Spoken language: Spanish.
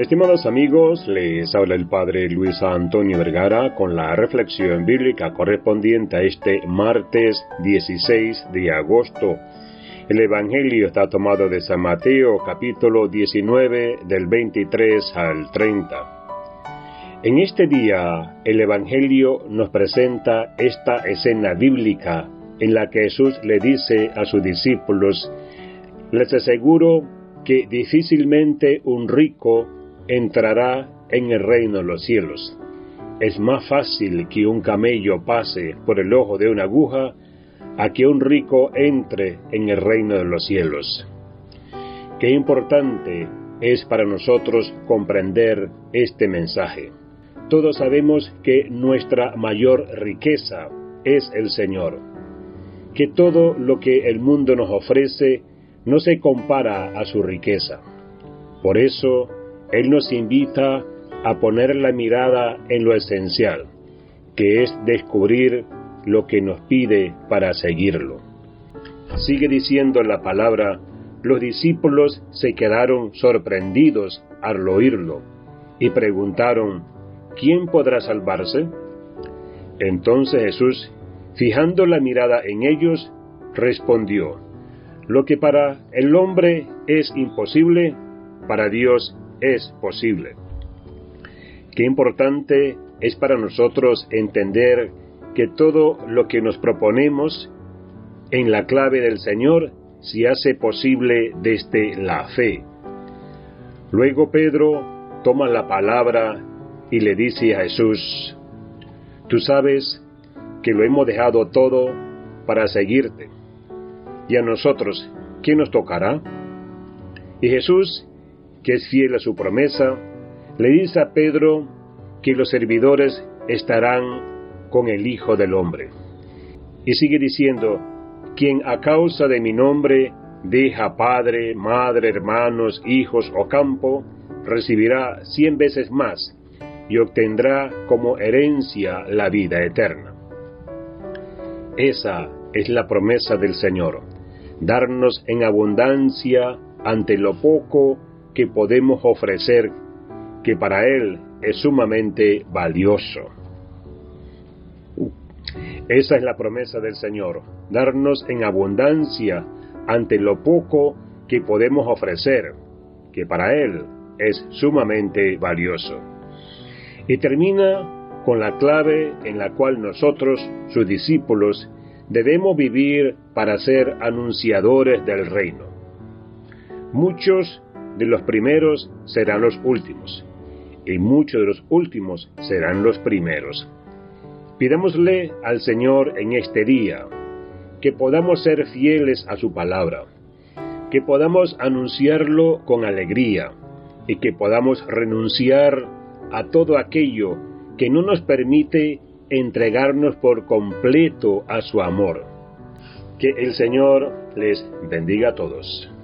Estimados amigos, les habla el Padre Luis Antonio Vergara con la reflexión bíblica correspondiente a este martes 16 de agosto. El Evangelio está tomado de San Mateo capítulo 19 del 23 al 30. En este día el Evangelio nos presenta esta escena bíblica en la que Jesús le dice a sus discípulos, les aseguro que difícilmente un rico entrará en el reino de los cielos. Es más fácil que un camello pase por el ojo de una aguja a que un rico entre en el reino de los cielos. Qué importante es para nosotros comprender este mensaje. Todos sabemos que nuestra mayor riqueza es el Señor, que todo lo que el mundo nos ofrece no se compara a su riqueza. Por eso, Él nos invita a poner la mirada en lo esencial, que es descubrir lo que nos pide para seguirlo. Sigue diciendo la palabra, los discípulos se quedaron sorprendidos al oírlo y preguntaron, ¿quién podrá salvarse? Entonces Jesús, fijando la mirada en ellos, respondió, lo que para el hombre es imposible, para Dios es posible. Qué importante es para nosotros entender que todo lo que nos proponemos en la clave del Señor se hace posible desde la fe. Luego Pedro toma la palabra y le dice a Jesús, tú sabes que lo hemos dejado todo para seguirte y a nosotros, ¿quién nos tocará? Y Jesús, que es fiel a su promesa, le dice a Pedro que los servidores estarán con el Hijo del Hombre. Y sigue diciendo, quien a causa de mi nombre deja padre, madre, hermanos, hijos o campo, recibirá cien veces más y obtendrá como herencia la vida eterna. Esa es la promesa del Señor darnos en abundancia ante lo poco que podemos ofrecer, que para Él es sumamente valioso. Esa es la promesa del Señor, darnos en abundancia ante lo poco que podemos ofrecer, que para Él es sumamente valioso. Y termina con la clave en la cual nosotros, sus discípulos, debemos vivir para ser anunciadores del reino. Muchos de los primeros serán los últimos, y muchos de los últimos serán los primeros. Pidámosle al Señor en este día que podamos ser fieles a su palabra, que podamos anunciarlo con alegría y que podamos renunciar a todo aquello que no nos permite entregarnos por completo a su amor. Que el Señor les bendiga a todos.